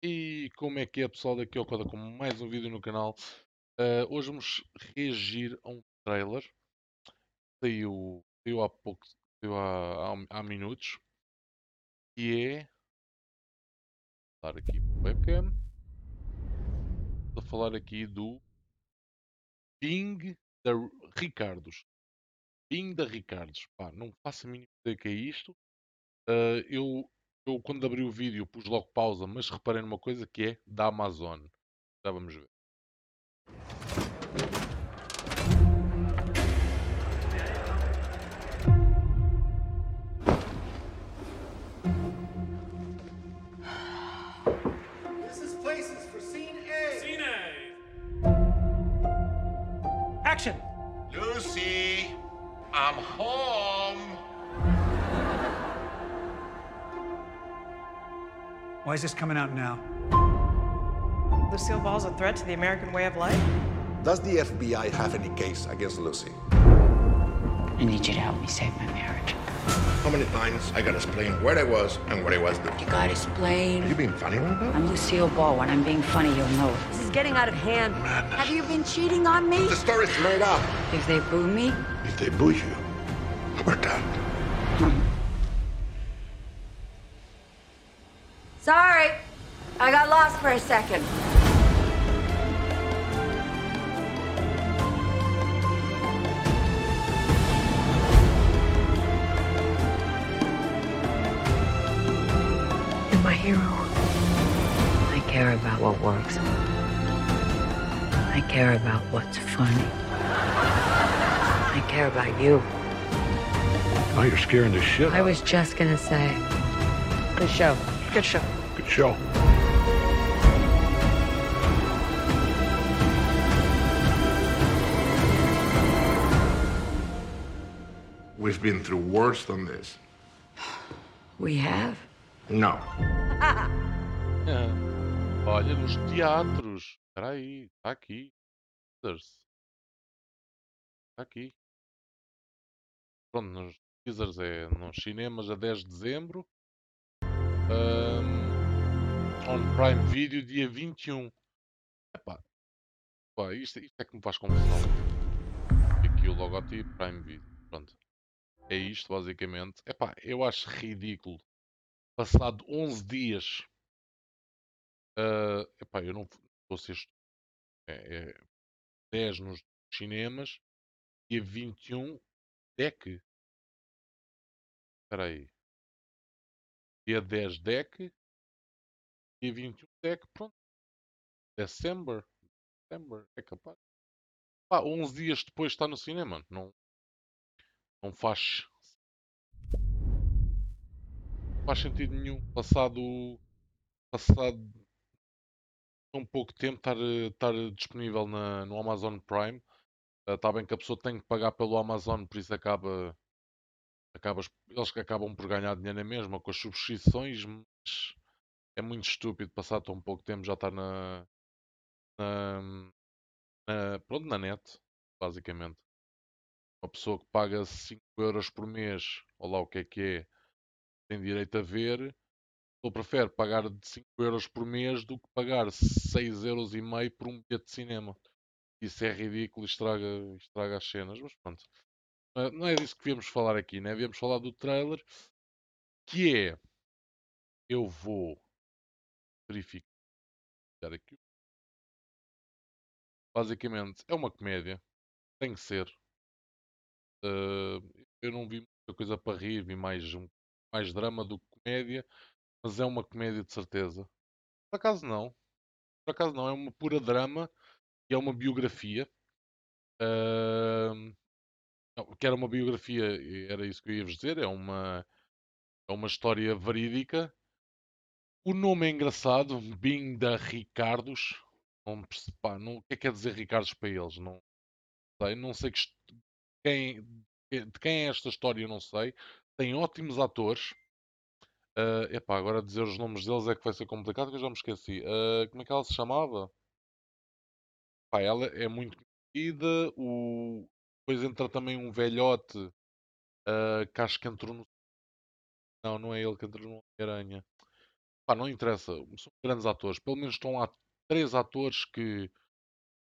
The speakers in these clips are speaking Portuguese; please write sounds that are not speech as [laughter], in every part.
E como é que é pessoal, daqui ao Coda com mais um vídeo no canal. Ah, Hoje vamos reagir a um trailer Saiu, saiu há pouco, saiu há, há, há minutos Que é Vou dar aqui webcam. Vou falar aqui do Bing da Ricardos. Bing da Ricardos. Pá, não faço a mínima ideia que é isto. Ah, eu, eu quando abri o vídeo pus logo pausa Mas reparei numa coisa que é da Amazon. Já vamos ver Why is this coming out now? Lucille Ball's a threat to the American way of life? Does the FBI have any case against Lucy? I need you to help me save my marriage. How many times I gotta explain where I was and what I was doing? You gotta explain. You being funny right now? I'm Lucille Ball. When I'm being funny, you'll know it. This is getting out of hand. Madness. Have you been cheating on me? The story's made up. If they boo me, If they boo you, we're done. Hmm. Sorry, I got lost for a second. you're my hero. I care about what works. I care about what's funny. I care about you. Oh, you're scaring the shit. I was just gonna say, good show. Good show. Good show. We've been through worse than this. We have? No. [laughs] Ah, Olha, nos teatros. Espera aí, está aqui. Teasers. Está aqui. Pronto, nos teasers é nos cinemas a 10 de dezembro. Ahm, on Prime Video dia 21. Epá, pá, isto, isto é que me faz confusão. Aqui o logotipo Prime Video. Pronto. É isto basicamente. Epá, eu acho ridículo. Passado 11 dias ah, epá, eu não fosse este. É, é 10 nos cinemas dia 21 DEC. Espera aí. Dia 10 DEC. Dia 21 DEC. Pronto. December. December. É capaz. Pá, 11 dias depois está no cinema. Não, não faz. Não faz sentido nenhum. Passado. Passado tão pouco tempo estar, eh, estar disponível na, no Amazon Prime. Está bem que a pessoa tem que pagar pelo Amazon, por isso acaba, acaba eles que acabam por ganhar dinheiro na mesma com as subscrições, mas é muito estúpido passar tão pouco tempo já estar na, na, na, pronto, na net, basicamente. Uma pessoa que paga 5 euros por mês, ou lá o que é que é, tem direito a ver eu prefiro pagar de 5 euros por mês do que pagar 6 euros e meio por um bilhete de cinema. Isso é ridículo e estraga, estraga as cenas, mas pronto. Não é- Não é disso que viemos falar aqui, né? Viemos falar do trailer, que é... Eu vou verificar aqui. Basicamente, é uma comédia. Tem que ser. Uh, eu não vi muita coisa para rir, vi mais, um, mais drama do que comédia. Mas é uma comédia de certeza. Por acaso não. Por acaso não. É uma pura drama e é uma biografia. Ahm, não, que era uma biografia, era isso que eu ia vos dizer. É uma, é uma história verídica. O nome é engraçado. Bing da Ricardos. Não, pá, não, o que é que quer dizer Ricardos para eles? Não sei. Não sei que, quem, de quem é esta história, não sei. Tem ótimos atores. Ah, epá, agora dizer os nomes deles é que vai ser complicado, que eu já me esqueci. Ah, como é que ela se chamava? Pá, ela é muito conhecida. O... Depois entra também um velhote ah, que acho que entrou no. Não, não é ele que entrou no Homem-Aranha. pá, não interessa, são grandes atores. Pelo menos estão lá três atores que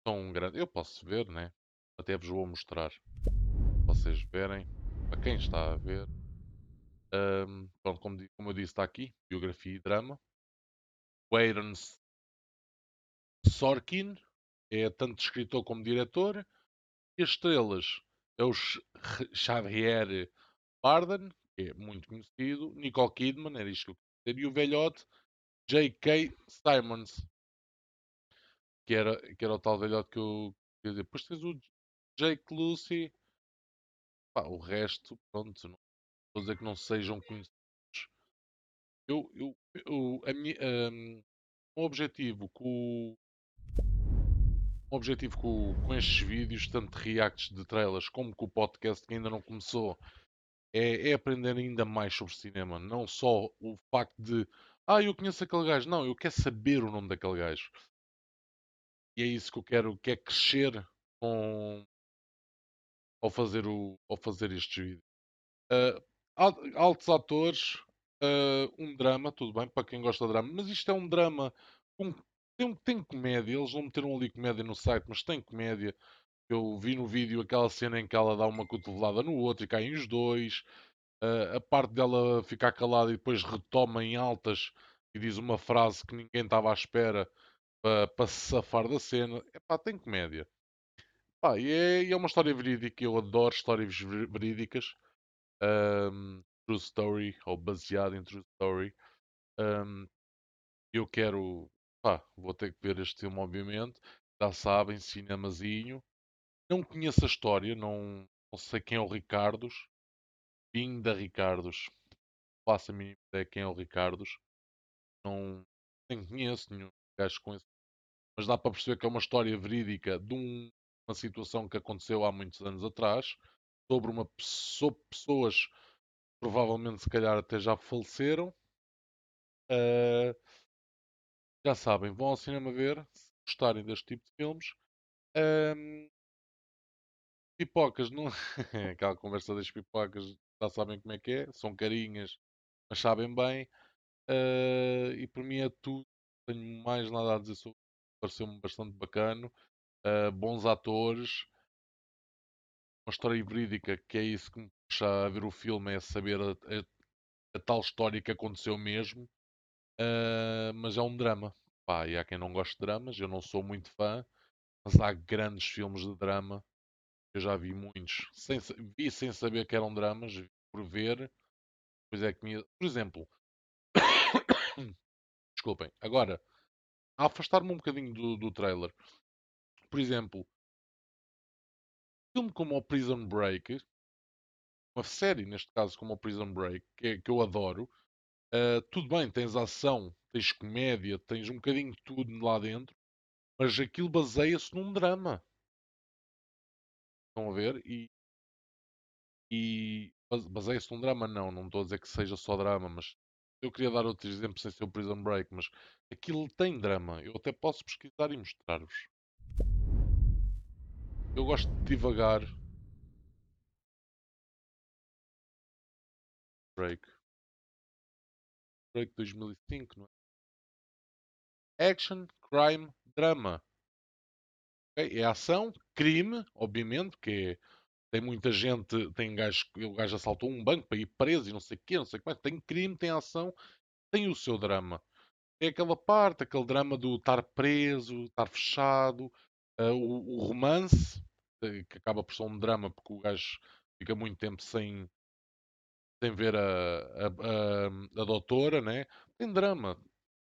são grandes. Eu posso ver, né? Até vos vou mostrar. Para vocês verem. Para quem está a ver. Pronto, como, como eu disse, está aqui. Biografia e drama. O Aaron Sorkin é tanto escritor como diretor. As estrelas é o Xavier Bardem, que é muito conhecido. Nicole Kidman, era isto que eu queria dizer. E o velhote J.K. Simons, que era, que era o tal velhote que eu queria dizer. Depois tens o Jake Lucy. Pá, o resto, pronto, não vou dizer que não sejam conhecidos. Eu, eu, eu, a minha, ahm, o objetivo com o o objetivo com, com estes vídeos, tanto de reacts de trailers como com o podcast que ainda não começou, é, é aprender ainda mais sobre cinema. Não só o facto de, ah, eu conheço aquele gajo. Não, eu quero saber o nome daquele gajo. E é isso que eu quero, que é crescer com, ao, fazer o, ao fazer estes vídeos. Al- altos atores, ah, um drama, tudo bem, para quem gosta de drama, mas isto é um drama com, tem, tem comédia. Eles não meteram ali comédia no site, mas tem comédia. Eu vi no vídeo aquela cena em que ela dá uma cotovelada no outro e caem os dois. Ah, a parte dela ficar calada e depois retoma em altas e diz uma frase que ninguém estava à espera para se safar da cena. Epá, tem comédia. Pá, e, é, e é uma história verídica. Eu adoro histórias ver- verídicas. Ahm, true story, ou baseado em true story. Ahm, eu quero. Pá, vou ter que ver este filme, obviamente. Já sabem, cinemazinho. Não conheço a história, não, não sei quem é o Ricardos. Vim da Ricardos. Faço a mínima ideia quem é o Ricardos. Não nem conheço nenhum gajo com. Mas dá para perceber que é uma história verídica de um- uma situação que aconteceu há muitos anos atrás. Sobre uma pessoa, pessoas provavelmente se calhar até já faleceram. Ah, já sabem, vão ao cinema ver, se gostarem deste tipo de filmes. Ahm, pipocas, não... [laughs] aquela conversa das pipocas, já sabem como é que é, são carinhas, mas sabem bem. Ah, e por mim é tudo, tenho mais nada a dizer sobre pareceu-me bastante bacana. Ah, bons atores, uma história verídica, que é isso que me puxa a ver o filme, é saber a, a- a tal história que aconteceu mesmo. Ah, mas é um drama. Pá, e há quem não goste de dramas, eu não sou muito fã, mas há grandes filmes de drama. Eu já vi muitos. Sem, vi sem saber que eram dramas, vi por ver. Pois é que me... Por exemplo, [coughs] desculpem, agora, a afastar-me um bocadinho do, do trailer. Por exemplo, filme como o Prison Break, uma série neste caso como o Prison Break, que, é- que eu adoro, ah, tudo bem, tens ação, tens comédia, tens um bocadinho de tudo lá dentro, mas aquilo baseia-se num drama. Estão a ver? E, e base- baseia-se num drama, não, não estou a dizer que seja só drama, mas eu queria dar outros exemplos sem ser o Prison Break, mas aquilo tem drama. Eu até posso pesquisar e mostrar-vos. Eu gosto de divagar. Break. Break 2005, não é? Action, crime, drama. Ok? É ação, crime, obviamente, que é tem muita gente, tem gajo, o gajo assaltou um banco para ir preso e não sei o quê, não sei o que mais. Tem crime, tem ação, tem o seu drama. Tem aquela parte, aquele drama do estar preso, estar fechado, ah, o, o romance, eh, que acaba por ser um drama porque o gajo fica muito tempo sem, sem ver a, a, a, a doutora, né? Tem drama.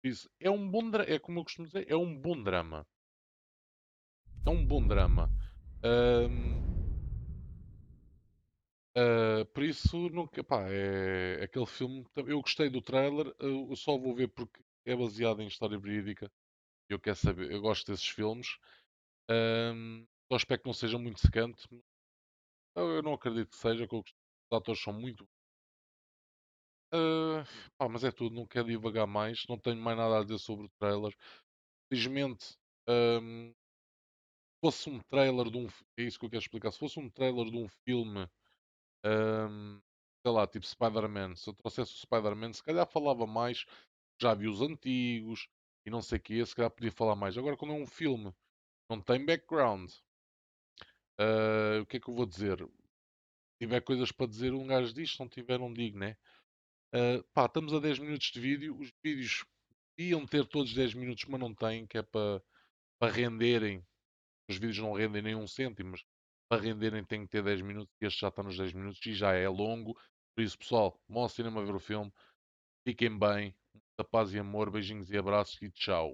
Isso é um bom drama, é como eu costumo dizer, é um bom drama. É um bom drama. Ahm, ah, por isso, nunca, pá, é aquele filme. Eu gostei do trailer, eu só vou ver porque é baseado em história verídica. Eu quero saber, eu gosto desses filmes. Ahm, só espero que não seja muito secante. Eu não acredito que seja, que os atores são muito. Ah, pá, mas é tudo, não quero divagar mais, não tenho mais nada a dizer sobre o trailer. Felizmente, ahm, fosse um trailer de um. É isso que eu quero explicar. Se fosse um trailer de um filme, ahm, sei lá, tipo Spider-Man, se eu trouxesse o Spider-Man, se calhar falava mais. já vi os antigos e não sei o que, se calhar podia falar mais. Agora, quando é um filme, não tem background, uh, o que é que eu vou dizer? Se tiver coisas para dizer, um gajo diz, se não tiver, não digo, né? Uh, pá, estamos a 10 minutos de vídeo, os vídeos iam ter todos 10 minutos, mas não têm, que é para, para renderem. Os vídeos não rendem nem um cêntimo, mas para renderem tem que ter 10 minutos este já está nos 10 minutos e já é longo. Por isso, pessoal, bom ao cinema ver o filme. Fiquem bem, muita paz e amor, beijinhos e abraços e tchau.